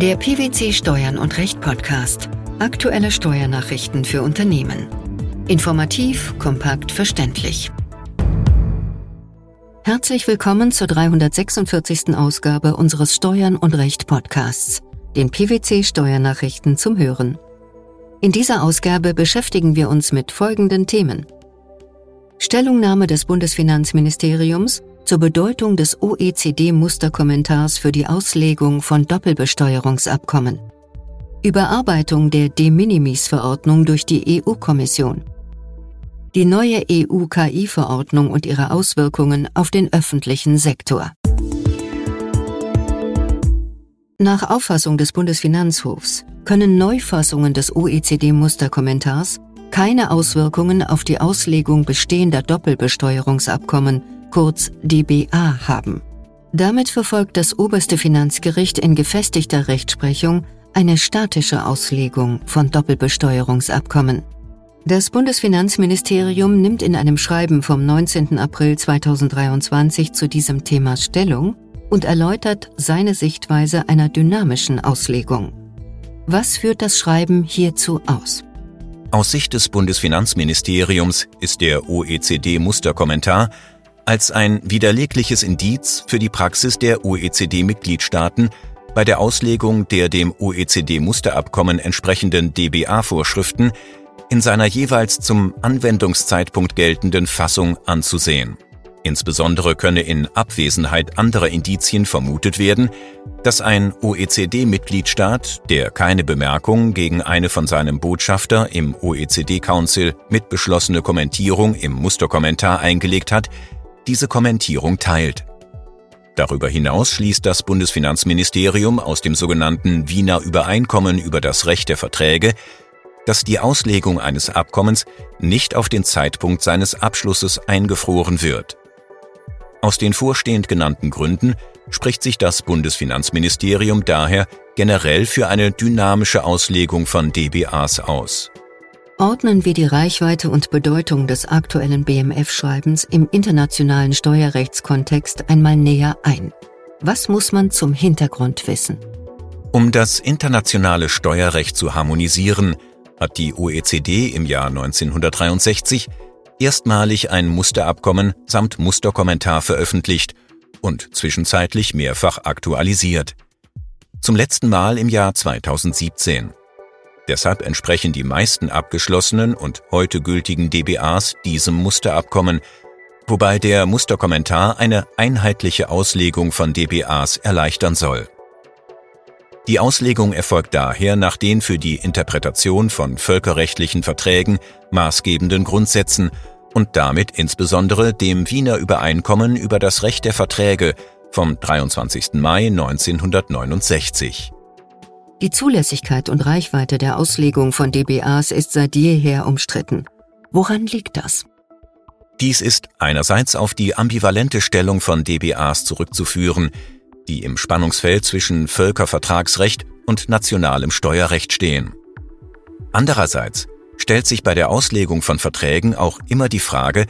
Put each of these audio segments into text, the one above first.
Der PwC Steuern und Recht Podcast. Aktuelle Steuernachrichten für Unternehmen. Informativ, kompakt, verständlich. Herzlich willkommen zur 346. Ausgabe unseres Steuern und Recht Podcasts, den PwC Steuernachrichten zum Hören. In dieser Ausgabe beschäftigen wir uns mit folgenden Themen. Stellungnahme des Bundesfinanzministeriums zur Bedeutung des OECD-Musterkommentars für die Auslegung von Doppelbesteuerungsabkommen. Überarbeitung der De Minimis-Verordnung durch die EU-Kommission. Die neue EU-KI-Verordnung und ihre Auswirkungen auf den öffentlichen Sektor. Nach Auffassung des Bundesfinanzhofs können Neufassungen des OECD-Musterkommentars keine Auswirkungen auf die Auslegung bestehender Doppelbesteuerungsabkommen kurz DBA, haben. Damit verfolgt das oberste Finanzgericht in gefestigter Rechtsprechung eine statische Auslegung von Doppelbesteuerungsabkommen. Das Bundesfinanzministerium nimmt in einem Schreiben vom 19. April 2023 zu diesem Thema Stellung und erläutert seine Sichtweise einer dynamischen Auslegung. Was führt das Schreiben hierzu aus? Aus Sicht des Bundesfinanzministeriums ist der OECD-Musterkommentar als ein widerlegliches Indiz für die Praxis der OECD-Mitgliedstaaten bei der Auslegung der dem OECD-Musterabkommen entsprechenden DBA-Vorschriften in seiner jeweils zum Anwendungszeitpunkt geltenden Fassung anzusehen. Insbesondere könne in Abwesenheit anderer Indizien vermutet werden, dass ein OECD-Mitgliedstaat, der keine Bemerkung gegen eine von seinem Botschafter im OECD-Council mit beschlossene Kommentierung im Musterkommentar eingelegt hat, diese Kommentierung teilt. Darüber hinaus schließt das Bundesfinanzministerium aus dem sogenannten Wiener Übereinkommen über das Recht der Verträge, dass die Auslegung eines Abkommens nicht auf den Zeitpunkt seines Abschlusses eingefroren wird. Aus den vorstehend genannten Gründen spricht sich das Bundesfinanzministerium daher generell für eine dynamische Auslegung von DBAs aus ordnen wir die Reichweite und Bedeutung des aktuellen BMF-Schreibens im internationalen Steuerrechtskontext einmal näher ein. Was muss man zum Hintergrund wissen? Um das internationale Steuerrecht zu harmonisieren, hat die OECD im Jahr 1963 erstmalig ein Musterabkommen samt Musterkommentar veröffentlicht und zwischenzeitlich mehrfach aktualisiert. Zum letzten Mal im Jahr 2017. Deshalb entsprechen die meisten abgeschlossenen und heute gültigen DBAs diesem Musterabkommen, wobei der Musterkommentar eine einheitliche Auslegung von DBAs erleichtern soll. Die Auslegung erfolgt daher nach den für die Interpretation von völkerrechtlichen Verträgen maßgebenden Grundsätzen und damit insbesondere dem Wiener Übereinkommen über das Recht der Verträge vom 23. Mai 1969. Die Zulässigkeit und Reichweite der Auslegung von DBAs ist seit jeher umstritten. Woran liegt das? Dies ist einerseits auf die ambivalente Stellung von DBAs zurückzuführen, die im Spannungsfeld zwischen Völkervertragsrecht und nationalem Steuerrecht stehen. Andererseits stellt sich bei der Auslegung von Verträgen auch immer die Frage,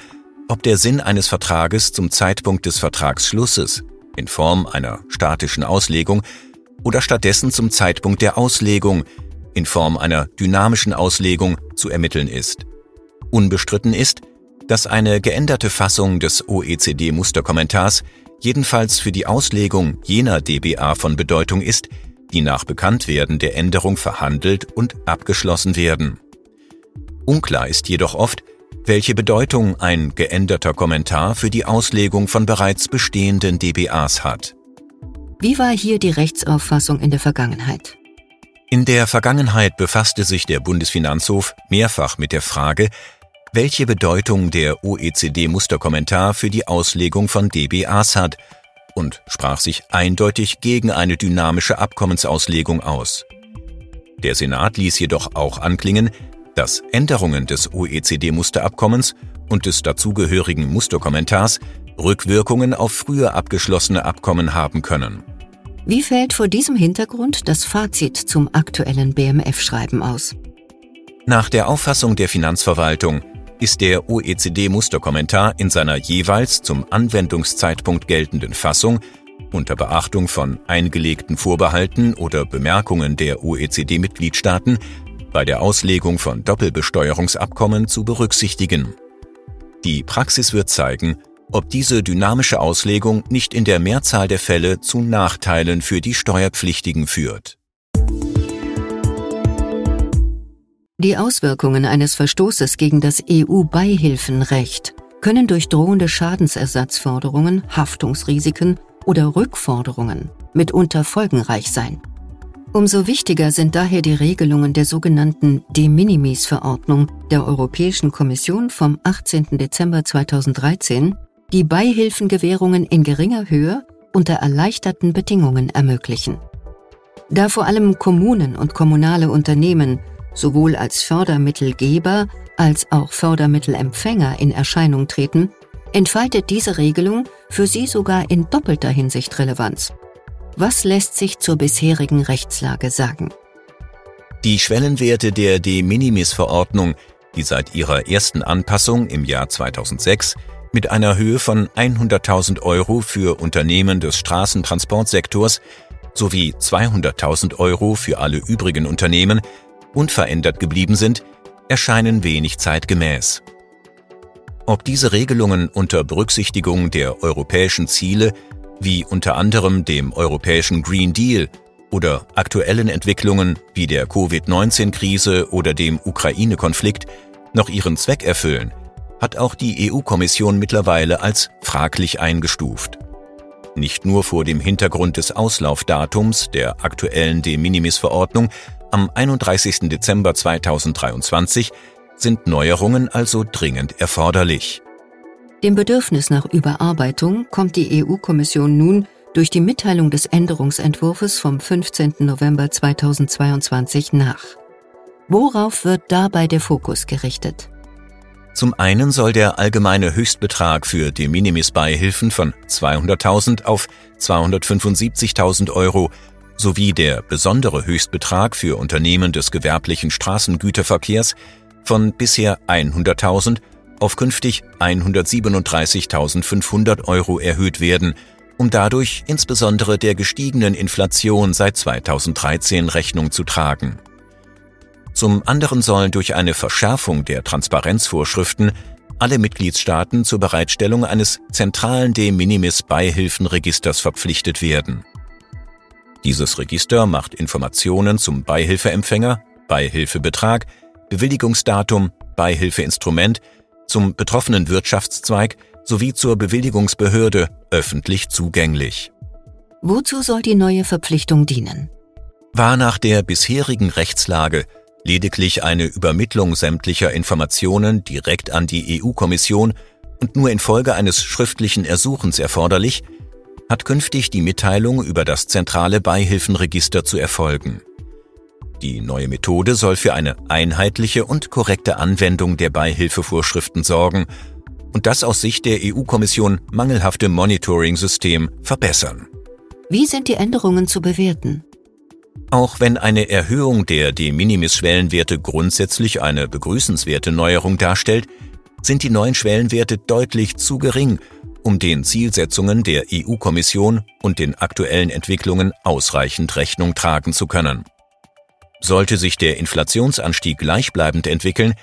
ob der Sinn eines Vertrages zum Zeitpunkt des Vertragsschlusses in Form einer statischen Auslegung oder stattdessen zum Zeitpunkt der Auslegung in Form einer dynamischen Auslegung zu ermitteln ist. Unbestritten ist, dass eine geänderte Fassung des OECD-Musterkommentars jedenfalls für die Auslegung jener DBA von Bedeutung ist, die nach Bekanntwerden der Änderung verhandelt und abgeschlossen werden. Unklar ist jedoch oft, welche Bedeutung ein geänderter Kommentar für die Auslegung von bereits bestehenden DBAs hat. Wie war hier die Rechtsauffassung in der Vergangenheit? In der Vergangenheit befasste sich der Bundesfinanzhof mehrfach mit der Frage, welche Bedeutung der OECD-Musterkommentar für die Auslegung von DBAs hat und sprach sich eindeutig gegen eine dynamische Abkommensauslegung aus. Der Senat ließ jedoch auch anklingen, dass Änderungen des OECD-Musterabkommens und des dazugehörigen Musterkommentars Rückwirkungen auf früher abgeschlossene Abkommen haben können. Wie fällt vor diesem Hintergrund das Fazit zum aktuellen BMF-Schreiben aus? Nach der Auffassung der Finanzverwaltung ist der OECD-Musterkommentar in seiner jeweils zum Anwendungszeitpunkt geltenden Fassung unter Beachtung von eingelegten Vorbehalten oder Bemerkungen der OECD-Mitgliedstaaten bei der Auslegung von Doppelbesteuerungsabkommen zu berücksichtigen. Die Praxis wird zeigen, ob diese dynamische Auslegung nicht in der Mehrzahl der Fälle zu Nachteilen für die Steuerpflichtigen führt. Die Auswirkungen eines Verstoßes gegen das EU-Beihilfenrecht können durch drohende Schadensersatzforderungen, Haftungsrisiken oder Rückforderungen mitunter folgenreich sein. Umso wichtiger sind daher die Regelungen der sogenannten De Minimis-Verordnung der Europäischen Kommission vom 18. Dezember 2013, die Beihilfengewährungen in geringer Höhe unter erleichterten Bedingungen ermöglichen. Da vor allem Kommunen und kommunale Unternehmen sowohl als Fördermittelgeber als auch Fördermittelempfänger in Erscheinung treten, entfaltet diese Regelung für sie sogar in doppelter Hinsicht Relevanz. Was lässt sich zur bisherigen Rechtslage sagen? Die Schwellenwerte der De Minimis-Verordnung, die seit ihrer ersten Anpassung im Jahr 2006 mit einer Höhe von 100.000 Euro für Unternehmen des Straßentransportsektors sowie 200.000 Euro für alle übrigen Unternehmen unverändert geblieben sind, erscheinen wenig zeitgemäß. Ob diese Regelungen unter Berücksichtigung der europäischen Ziele wie unter anderem dem europäischen Green Deal oder aktuellen Entwicklungen wie der Covid-19-Krise oder dem Ukraine-Konflikt noch ihren Zweck erfüllen, hat auch die EU-Kommission mittlerweile als fraglich eingestuft. Nicht nur vor dem Hintergrund des Auslaufdatums der aktuellen De Minimis-Verordnung am 31. Dezember 2023 sind Neuerungen also dringend erforderlich. Dem Bedürfnis nach Überarbeitung kommt die EU-Kommission nun durch die Mitteilung des Änderungsentwurfs vom 15. November 2022 nach. Worauf wird dabei der Fokus gerichtet? Zum einen soll der allgemeine Höchstbetrag für de minimis Beihilfen von 200.000 auf 275.000 Euro sowie der besondere Höchstbetrag für Unternehmen des gewerblichen Straßengüterverkehrs von bisher 100.000 auf künftig 137.500 Euro erhöht werden, um dadurch insbesondere der gestiegenen Inflation seit 2013 Rechnung zu tragen. Zum anderen sollen durch eine Verschärfung der Transparenzvorschriften alle Mitgliedstaaten zur Bereitstellung eines zentralen De Minimis Beihilfenregisters verpflichtet werden. Dieses Register macht Informationen zum Beihilfeempfänger, Beihilfebetrag, Bewilligungsdatum, Beihilfeinstrument zum betroffenen Wirtschaftszweig sowie zur Bewilligungsbehörde öffentlich zugänglich. Wozu soll die neue Verpflichtung dienen? War nach der bisherigen Rechtslage lediglich eine Übermittlung sämtlicher Informationen direkt an die EU-Kommission und nur infolge eines schriftlichen Ersuchens erforderlich, hat künftig die Mitteilung über das zentrale Beihilfenregister zu erfolgen. Die neue Methode soll für eine einheitliche und korrekte Anwendung der Beihilfevorschriften sorgen und das aus Sicht der EU-Kommission mangelhafte Monitoring-System verbessern. Wie sind die Änderungen zu bewerten? Auch wenn eine Erhöhung der De Minimis-Schwellenwerte grundsätzlich eine begrüßenswerte Neuerung darstellt, sind die neuen Schwellenwerte deutlich zu gering, um den Zielsetzungen der EU-Kommission und den aktuellen Entwicklungen ausreichend Rechnung tragen zu können. Sollte sich der Inflationsanstieg gleichbleibend entwickeln,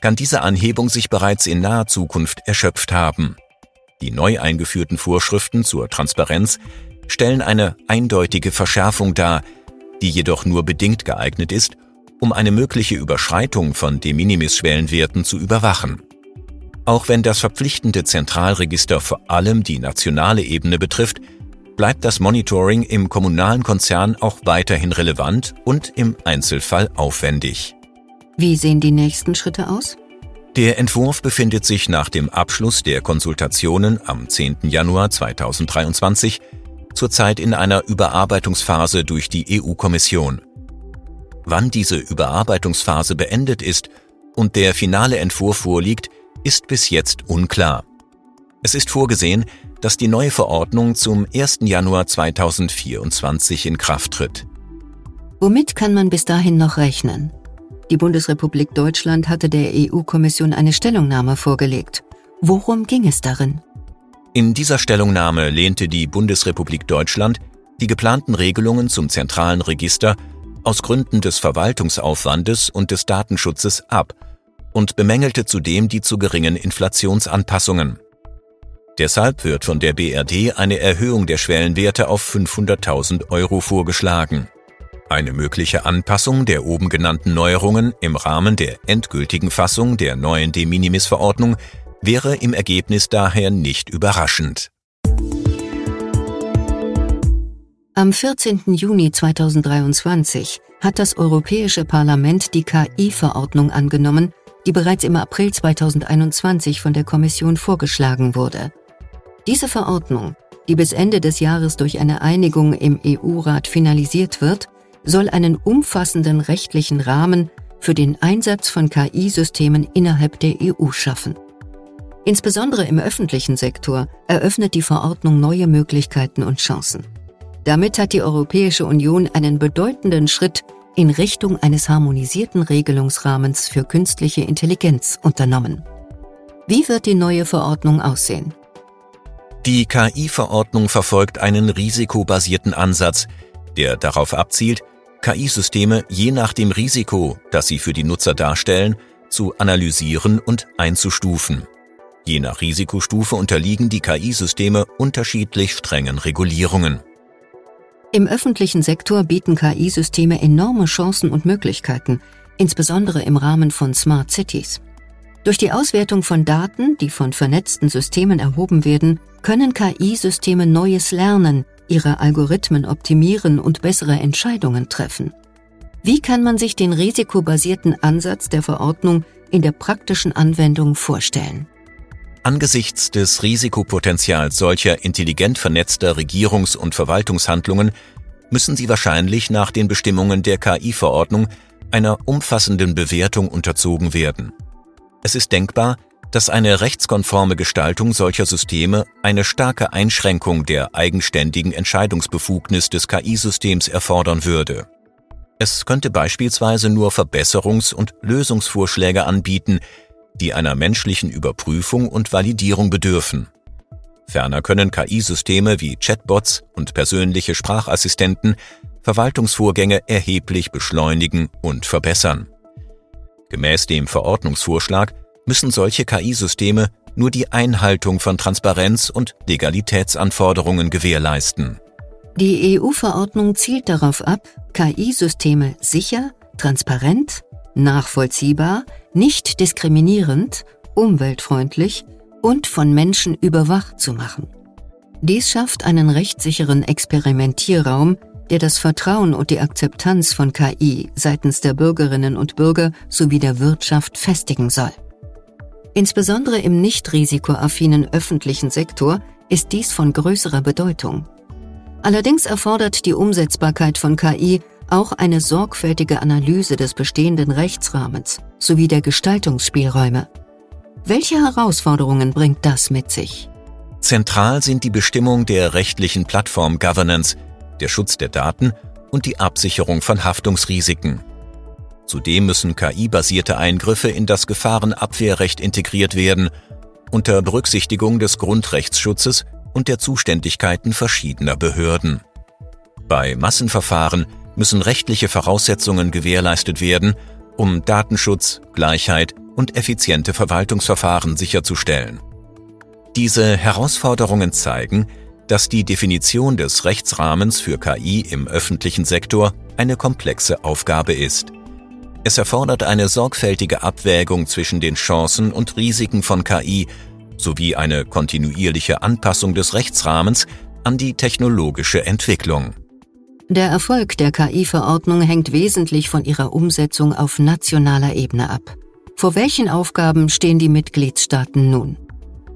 kann diese Anhebung sich bereits in naher Zukunft erschöpft haben. Die neu eingeführten Vorschriften zur Transparenz stellen eine eindeutige Verschärfung dar, die jedoch nur bedingt geeignet ist, um eine mögliche Überschreitung von De Minimis-Schwellenwerten zu überwachen. Auch wenn das verpflichtende Zentralregister vor allem die nationale Ebene betrifft, bleibt das Monitoring im kommunalen Konzern auch weiterhin relevant und im Einzelfall aufwendig. Wie sehen die nächsten Schritte aus? Der Entwurf befindet sich nach dem Abschluss der Konsultationen am 10. Januar 2023 zurzeit in einer Überarbeitungsphase durch die EU-Kommission. Wann diese Überarbeitungsphase beendet ist und der finale Entwurf vorliegt, ist bis jetzt unklar. Es ist vorgesehen, dass die neue Verordnung zum 1. Januar 2024 in Kraft tritt. Womit kann man bis dahin noch rechnen? Die Bundesrepublik Deutschland hatte der EU-Kommission eine Stellungnahme vorgelegt. Worum ging es darin? In dieser Stellungnahme lehnte die Bundesrepublik Deutschland die geplanten Regelungen zum zentralen Register aus Gründen des Verwaltungsaufwandes und des Datenschutzes ab und bemängelte zudem die zu geringen Inflationsanpassungen. Deshalb wird von der BRD eine Erhöhung der Schwellenwerte auf 500.000 Euro vorgeschlagen. Eine mögliche Anpassung der oben genannten Neuerungen im Rahmen der endgültigen Fassung der neuen De Minimis-Verordnung wäre im Ergebnis daher nicht überraschend. Am 14. Juni 2023 hat das Europäische Parlament die KI-Verordnung angenommen, die bereits im April 2021 von der Kommission vorgeschlagen wurde. Diese Verordnung, die bis Ende des Jahres durch eine Einigung im EU-Rat finalisiert wird, soll einen umfassenden rechtlichen Rahmen für den Einsatz von KI-Systemen innerhalb der EU schaffen. Insbesondere im öffentlichen Sektor eröffnet die Verordnung neue Möglichkeiten und Chancen. Damit hat die Europäische Union einen bedeutenden Schritt in Richtung eines harmonisierten Regelungsrahmens für künstliche Intelligenz unternommen. Wie wird die neue Verordnung aussehen? Die KI-Verordnung verfolgt einen risikobasierten Ansatz, der darauf abzielt, KI-Systeme je nach dem Risiko, das sie für die Nutzer darstellen, zu analysieren und einzustufen. Je nach Risikostufe unterliegen die KI-Systeme unterschiedlich strengen Regulierungen. Im öffentlichen Sektor bieten KI-Systeme enorme Chancen und Möglichkeiten, insbesondere im Rahmen von Smart Cities. Durch die Auswertung von Daten, die von vernetzten Systemen erhoben werden, können KI-Systeme neues Lernen, ihre Algorithmen optimieren und bessere Entscheidungen treffen. Wie kann man sich den risikobasierten Ansatz der Verordnung in der praktischen Anwendung vorstellen? Angesichts des Risikopotenzials solcher intelligent vernetzter Regierungs- und Verwaltungshandlungen müssen sie wahrscheinlich nach den Bestimmungen der KI-Verordnung einer umfassenden Bewertung unterzogen werden. Es ist denkbar, dass eine rechtskonforme Gestaltung solcher Systeme eine starke Einschränkung der eigenständigen Entscheidungsbefugnis des KI-Systems erfordern würde. Es könnte beispielsweise nur Verbesserungs- und Lösungsvorschläge anbieten, die einer menschlichen Überprüfung und Validierung bedürfen. Ferner können KI-Systeme wie Chatbots und persönliche Sprachassistenten Verwaltungsvorgänge erheblich beschleunigen und verbessern. Gemäß dem Verordnungsvorschlag müssen solche KI-Systeme nur die Einhaltung von Transparenz- und Legalitätsanforderungen gewährleisten. Die EU-Verordnung zielt darauf ab, KI-Systeme sicher, transparent, nachvollziehbar, nicht diskriminierend, umweltfreundlich und von Menschen überwacht zu machen. Dies schafft einen rechtssicheren Experimentierraum, der das Vertrauen und die Akzeptanz von KI seitens der Bürgerinnen und Bürger sowie der Wirtschaft festigen soll. Insbesondere im nicht risikoaffinen öffentlichen Sektor ist dies von größerer Bedeutung. Allerdings erfordert die Umsetzbarkeit von KI auch eine sorgfältige Analyse des bestehenden Rechtsrahmens sowie der Gestaltungsspielräume. Welche Herausforderungen bringt das mit sich? Zentral sind die Bestimmung der rechtlichen Plattform-Governance, der Schutz der Daten und die Absicherung von Haftungsrisiken. Zudem müssen KI-basierte Eingriffe in das Gefahrenabwehrrecht integriert werden, unter Berücksichtigung des Grundrechtsschutzes und der Zuständigkeiten verschiedener Behörden. Bei Massenverfahren müssen rechtliche Voraussetzungen gewährleistet werden, um Datenschutz, Gleichheit und effiziente Verwaltungsverfahren sicherzustellen. Diese Herausforderungen zeigen, dass die Definition des Rechtsrahmens für KI im öffentlichen Sektor eine komplexe Aufgabe ist. Es erfordert eine sorgfältige Abwägung zwischen den Chancen und Risiken von KI sowie eine kontinuierliche Anpassung des Rechtsrahmens an die technologische Entwicklung. Der Erfolg der KI-Verordnung hängt wesentlich von ihrer Umsetzung auf nationaler Ebene ab. Vor welchen Aufgaben stehen die Mitgliedstaaten nun?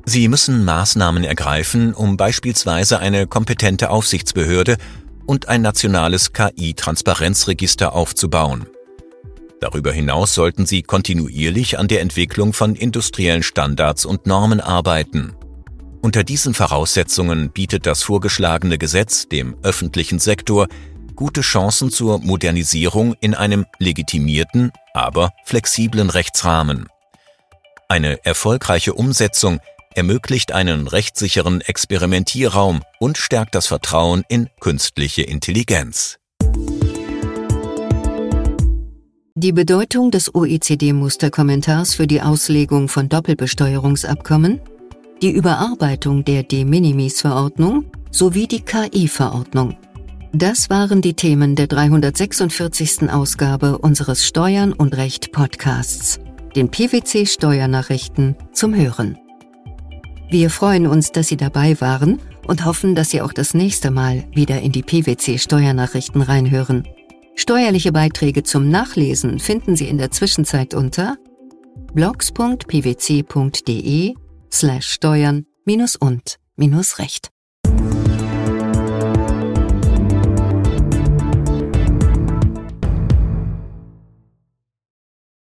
Sie müssen Maßnahmen ergreifen, um beispielsweise eine kompetente Aufsichtsbehörde und ein nationales KI-Transparenzregister aufzubauen. Darüber hinaus sollten sie kontinuierlich an der Entwicklung von industriellen Standards und Normen arbeiten. Unter diesen Voraussetzungen bietet das vorgeschlagene Gesetz dem öffentlichen Sektor gute Chancen zur Modernisierung in einem legitimierten, aber flexiblen Rechtsrahmen. Eine erfolgreiche Umsetzung ermöglicht einen rechtssicheren Experimentierraum und stärkt das Vertrauen in künstliche Intelligenz. Die Bedeutung des OECD-Musterkommentars für die Auslegung von Doppelbesteuerungsabkommen, die Überarbeitung der De Minimis-Verordnung sowie die KI-Verordnung. Das waren die Themen der 346. Ausgabe unseres Steuern und Recht Podcasts, den PwC Steuernachrichten zum Hören. Wir freuen uns, dass Sie dabei waren und hoffen, dass Sie auch das nächste Mal wieder in die PwC Steuernachrichten reinhören. Steuerliche Beiträge zum Nachlesen finden Sie in der Zwischenzeit unter blogs.pwc.de slash steuern minus und minus recht.